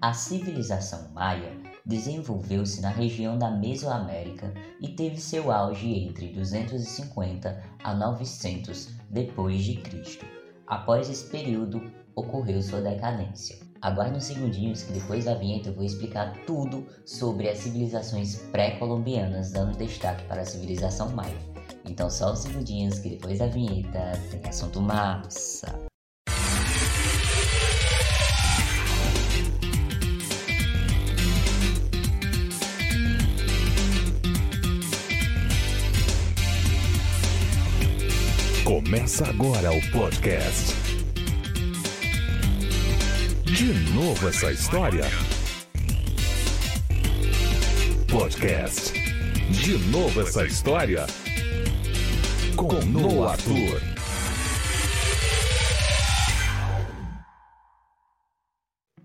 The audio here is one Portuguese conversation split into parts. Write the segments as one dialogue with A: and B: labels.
A: A civilização maia desenvolveu-se na região da Mesoamérica e teve seu auge entre 250 a 900 depois de Cristo. Após esse período, ocorreu sua decadência. Aguarde uns segundinhos que depois da vinheta eu vou explicar tudo sobre as civilizações pré-colombianas, dando destaque para a civilização maia. Então só uns segundinhos que depois da vinheta tem assunto massa.
B: Começa agora o podcast. De novo essa história? Podcast. De novo essa história? Com Noah Arthur.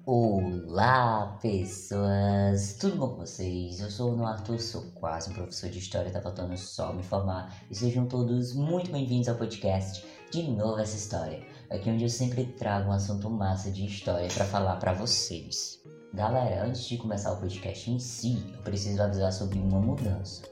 A: Olá, pessoas! Tudo bom com vocês? Eu sou o Arthur, sou quase um professor de história, tá faltando só me formar. E sejam todos muito bem-vindos ao podcast De Novo Essa História, aqui onde eu sempre trago um assunto massa de história para falar para vocês. Galera, antes de começar o podcast em si, eu preciso avisar sobre uma mudança.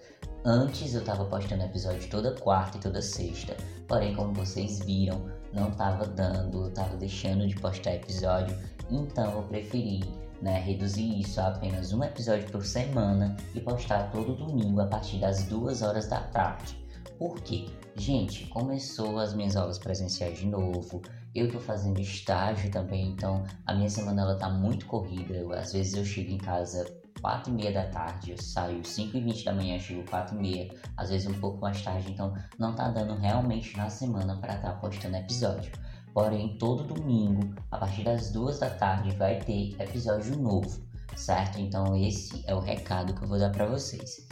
A: Antes eu tava postando episódio toda quarta e toda sexta, porém, como vocês viram, não tava dando, eu tava deixando de postar episódio então eu preferi né, reduzir isso a apenas um episódio por semana e postar todo domingo a partir das duas horas da tarde. Por quê? Gente, começou as minhas aulas presenciais de novo, eu tô fazendo estágio também, então a minha semana ela tá muito corrida. Eu, às vezes eu chego em casa 4 e meia da tarde, eu saio 5 e 20 da manhã, chego 4 e meia, às vezes um pouco mais tarde, então não tá dando realmente na semana para estar tá postando episódio. Porém, todo domingo, a partir das duas da tarde, vai ter episódio novo, certo? Então, esse é o recado que eu vou dar para vocês.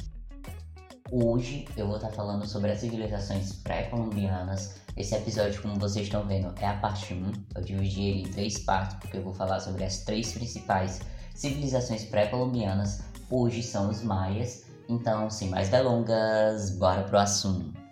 A: Hoje eu vou estar falando sobre as civilizações pré-colombianas. Esse episódio, como vocês estão vendo, é a parte 1. Eu dividi ele em três partes porque eu vou falar sobre as três principais civilizações pré-colombianas. Hoje são os maias. Então, sem mais delongas, bora pro assunto.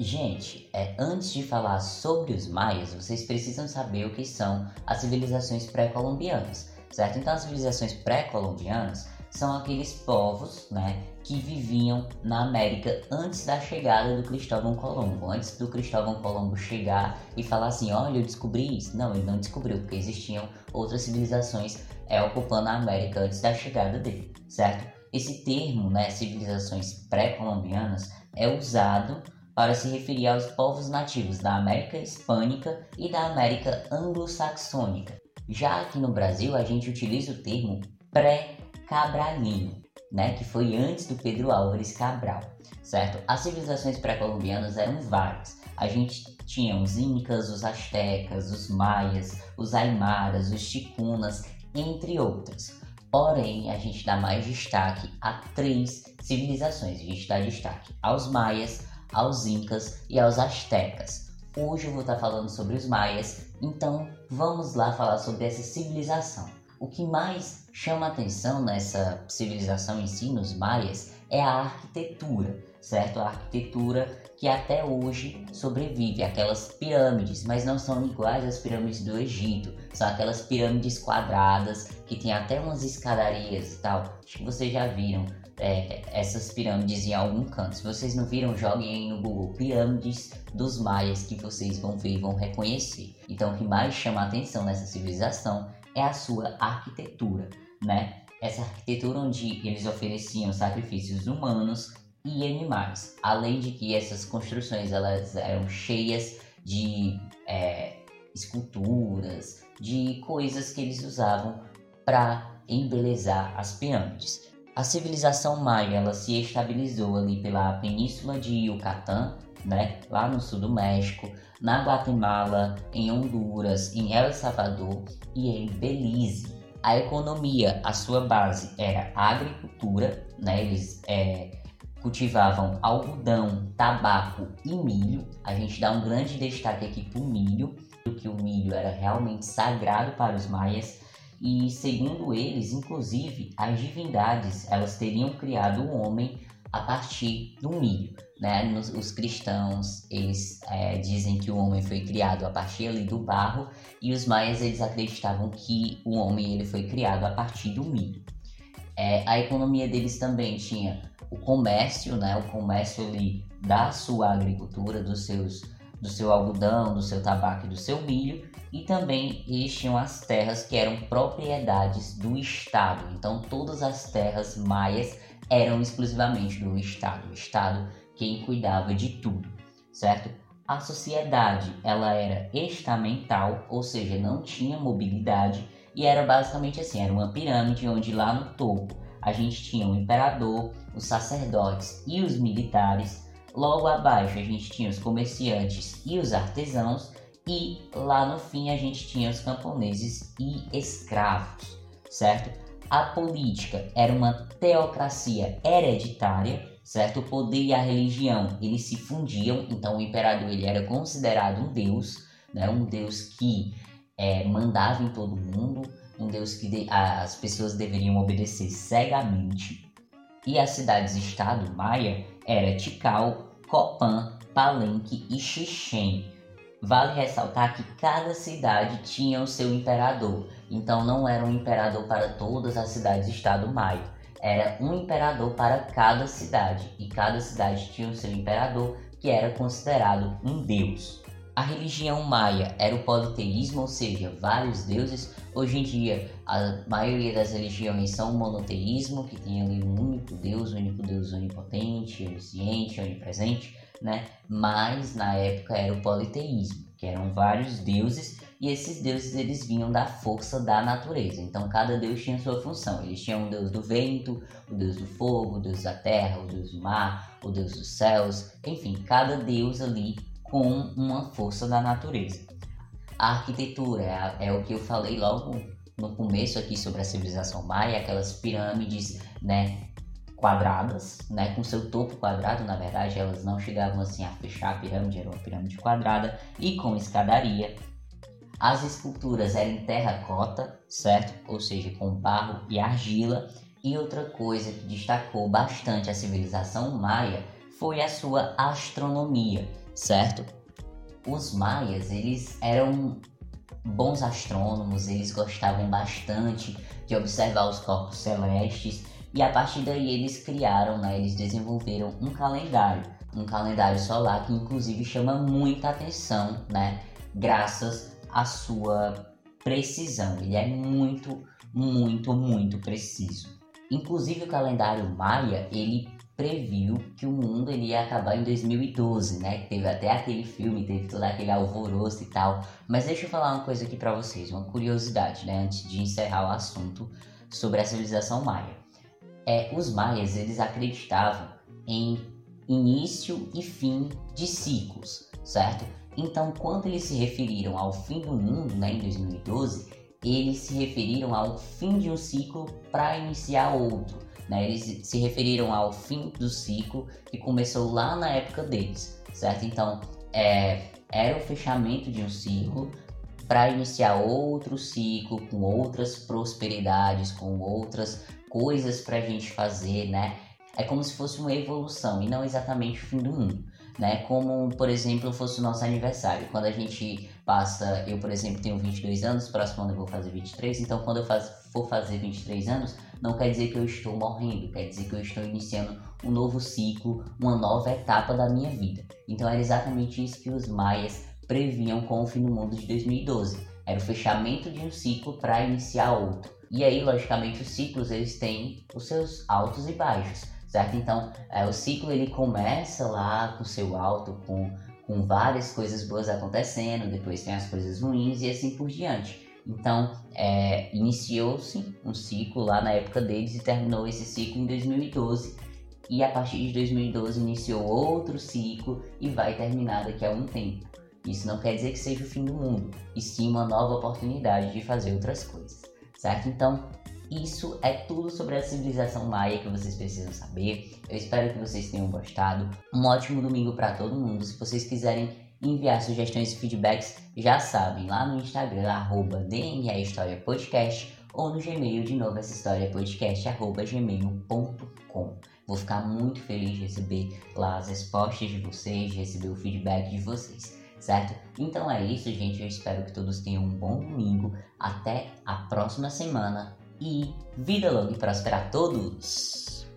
A: Gente, é, antes de falar sobre os maias, vocês precisam saber o que são as civilizações pré-colombianas, certo? Então, as civilizações pré-colombianas são aqueles povos, né, que viviam na América antes da chegada do Cristóvão Colombo, antes do Cristóvão Colombo chegar e falar assim, olha, eu descobri isso. Não, ele não descobriu, porque existiam outras civilizações é, ocupando a América antes da chegada dele, certo? Esse termo, né, civilizações pré-colombianas, é usado para se referir aos povos nativos da América Hispânica e da América Anglo-Saxônica. Já aqui no Brasil, a gente utiliza o termo pré-cabralino, né, que foi antes do Pedro Álvares Cabral, certo? As civilizações pré-colombianas eram várias. A gente tinha os incas, os astecas, os maias, os aimaras, os ticunas, entre outras. Porém, a gente dá mais destaque a três civilizações. A gente dá destaque aos maias, aos incas e aos astecas. Hoje eu vou estar falando sobre os maias, então vamos lá falar sobre essa civilização. O que mais chama atenção nessa civilização em si, nos maias, é a arquitetura, certo? A arquitetura que até hoje sobrevive, aquelas pirâmides, mas não são iguais às pirâmides do Egito, são aquelas pirâmides quadradas que tem até umas escadarias e tal. Acho que vocês já viram é, essas pirâmides em algum canto. Se vocês não viram, joguem aí no Google Pirâmides dos Maias que vocês vão ver e vão reconhecer. Então, o que mais chama a atenção nessa civilização é a sua arquitetura, né? Essa arquitetura onde eles ofereciam sacrifícios humanos e animais, além de que essas construções elas eram cheias de é, esculturas, de coisas que eles usavam para embelezar as pirâmides. A civilização maia ela se estabilizou ali pela península de Yucatán, né, lá no sul do México, na Guatemala, em Honduras, em El Salvador e em Belize. A economia, a sua base era a agricultura, né, eles é, cultivavam algodão, tabaco e milho. A gente dá um grande destaque aqui para o milho, porque o milho era realmente sagrado para os maias e segundo eles, inclusive, as divindades elas teriam criado o homem a partir do milho. Né? Os cristãos eles é, dizem que o homem foi criado a partir ali do barro e os maias eles acreditavam que o homem ele foi criado a partir do milho. É, a economia deles também tinha o comércio, né? o comércio ali da sua agricultura, dos seus, do seu algodão, do seu tabaco e do seu milho, e também eles tinham as terras que eram propriedades do Estado. Então todas as terras maias eram exclusivamente do Estado. O Estado quem cuidava de tudo, certo? A sociedade ela era estamental, ou seja, não tinha mobilidade e era basicamente assim, era uma pirâmide onde lá no topo a gente tinha o imperador, os sacerdotes e os militares. Logo abaixo a gente tinha os comerciantes e os artesãos e lá no fim a gente tinha os camponeses e escravos, certo? A política era uma teocracia hereditária, certo? O poder e a religião eles se fundiam, então o imperador ele era considerado um deus, né? Um deus que é, mandava em todo mundo, um deus que de, as pessoas deveriam obedecer cegamente. E as cidades-estado maia era Tikal, Copan, Palenque e Xixém. Vale ressaltar que cada cidade tinha o seu imperador, então não era um imperador para todas as cidades-estado maio, era um imperador para cada cidade, e cada cidade tinha o seu imperador, que era considerado um deus. A religião maia era o politeísmo, ou seja, vários deuses. Hoje em dia, a maioria das religiões são monoteísmo, que tem ali um único Deus, um único Deus onipotente, onisciente, onipresente né? Mas na época era o politeísmo, que eram vários deuses e esses deuses eles vinham da força da natureza. Então cada deus tinha sua função. Eles tinham o deus do vento, o deus do fogo, o deus da terra, o deus do mar, o deus dos céus, enfim, cada deus ali com uma força da natureza. A arquitetura é, é o que eu falei logo no começo aqui sobre a civilização maia, aquelas pirâmides, né, quadradas, né, com seu topo quadrado, na verdade elas não chegavam assim a fechar a pirâmide, era uma pirâmide quadrada e com escadaria. As esculturas eram em terracota, certo? Ou seja, com barro e argila. E outra coisa que destacou bastante a civilização maia foi a sua astronomia, certo? Os maias, eles eram bons astrônomos, eles gostavam bastante de observar os corpos celestes e a partir daí eles criaram, né, eles desenvolveram um calendário, um calendário solar que inclusive chama muita atenção, né, graças à sua precisão. Ele é muito, muito, muito preciso. Inclusive o calendário maia, ele previu que o mundo ele ia acabar em 2012, né? Teve até aquele filme, teve todo aquele alvoroço e tal. Mas deixa eu falar uma coisa aqui para vocês, uma curiosidade, né? Antes de encerrar o assunto sobre a civilização maia é, os maias eles acreditavam em início e fim de ciclos, certo? Então, quando eles se referiram ao fim do mundo, né, em 2012, eles se referiram ao fim de um ciclo para iniciar outro. Né? Eles se referiram ao fim do ciclo que começou lá na época deles, certo? Então, é, era o fechamento de um ciclo para iniciar outro ciclo com outras prosperidades, com outras coisas para a gente fazer, né? É como se fosse uma evolução e não exatamente o fim do mundo, né? Como, por exemplo, fosse o nosso aniversário. Quando a gente passa, eu, por exemplo, tenho 22 anos, próximo ano eu vou fazer 23, então quando eu faz, for fazer 23 anos, não quer dizer que eu estou morrendo, quer dizer que eu estou iniciando um novo ciclo, uma nova etapa da minha vida. Então era exatamente isso que os maias previam com o fim do mundo de 2012. Era o fechamento de um ciclo para iniciar outro. E aí, logicamente, os ciclos eles têm os seus altos e baixos, certo? Então, é, o ciclo ele começa lá com seu alto, com, com várias coisas boas acontecendo, depois tem as coisas ruins e assim por diante. Então, é, iniciou-se um ciclo lá na época deles e terminou esse ciclo em 2012. E a partir de 2012 iniciou outro ciclo e vai terminar daqui a um tempo. Isso não quer dizer que seja o fim do mundo, e sim uma nova oportunidade de fazer outras coisas certo? Então, isso é tudo sobre a civilização maia que vocês precisam saber. Eu espero que vocês tenham gostado. Um ótimo domingo para todo mundo. Se vocês quiserem enviar sugestões e feedbacks, já sabem, lá no Instagram, arroba Podcast, ou no Gmail, de novo, essa história podcast, arroba gmail.com. Vou ficar muito feliz de receber lá as respostas de vocês, de receber o feedback de vocês, certo? Então é isso, gente. Eu espero que todos tenham um bom domingo. Até a próxima semana e vida longa e próspera a todos!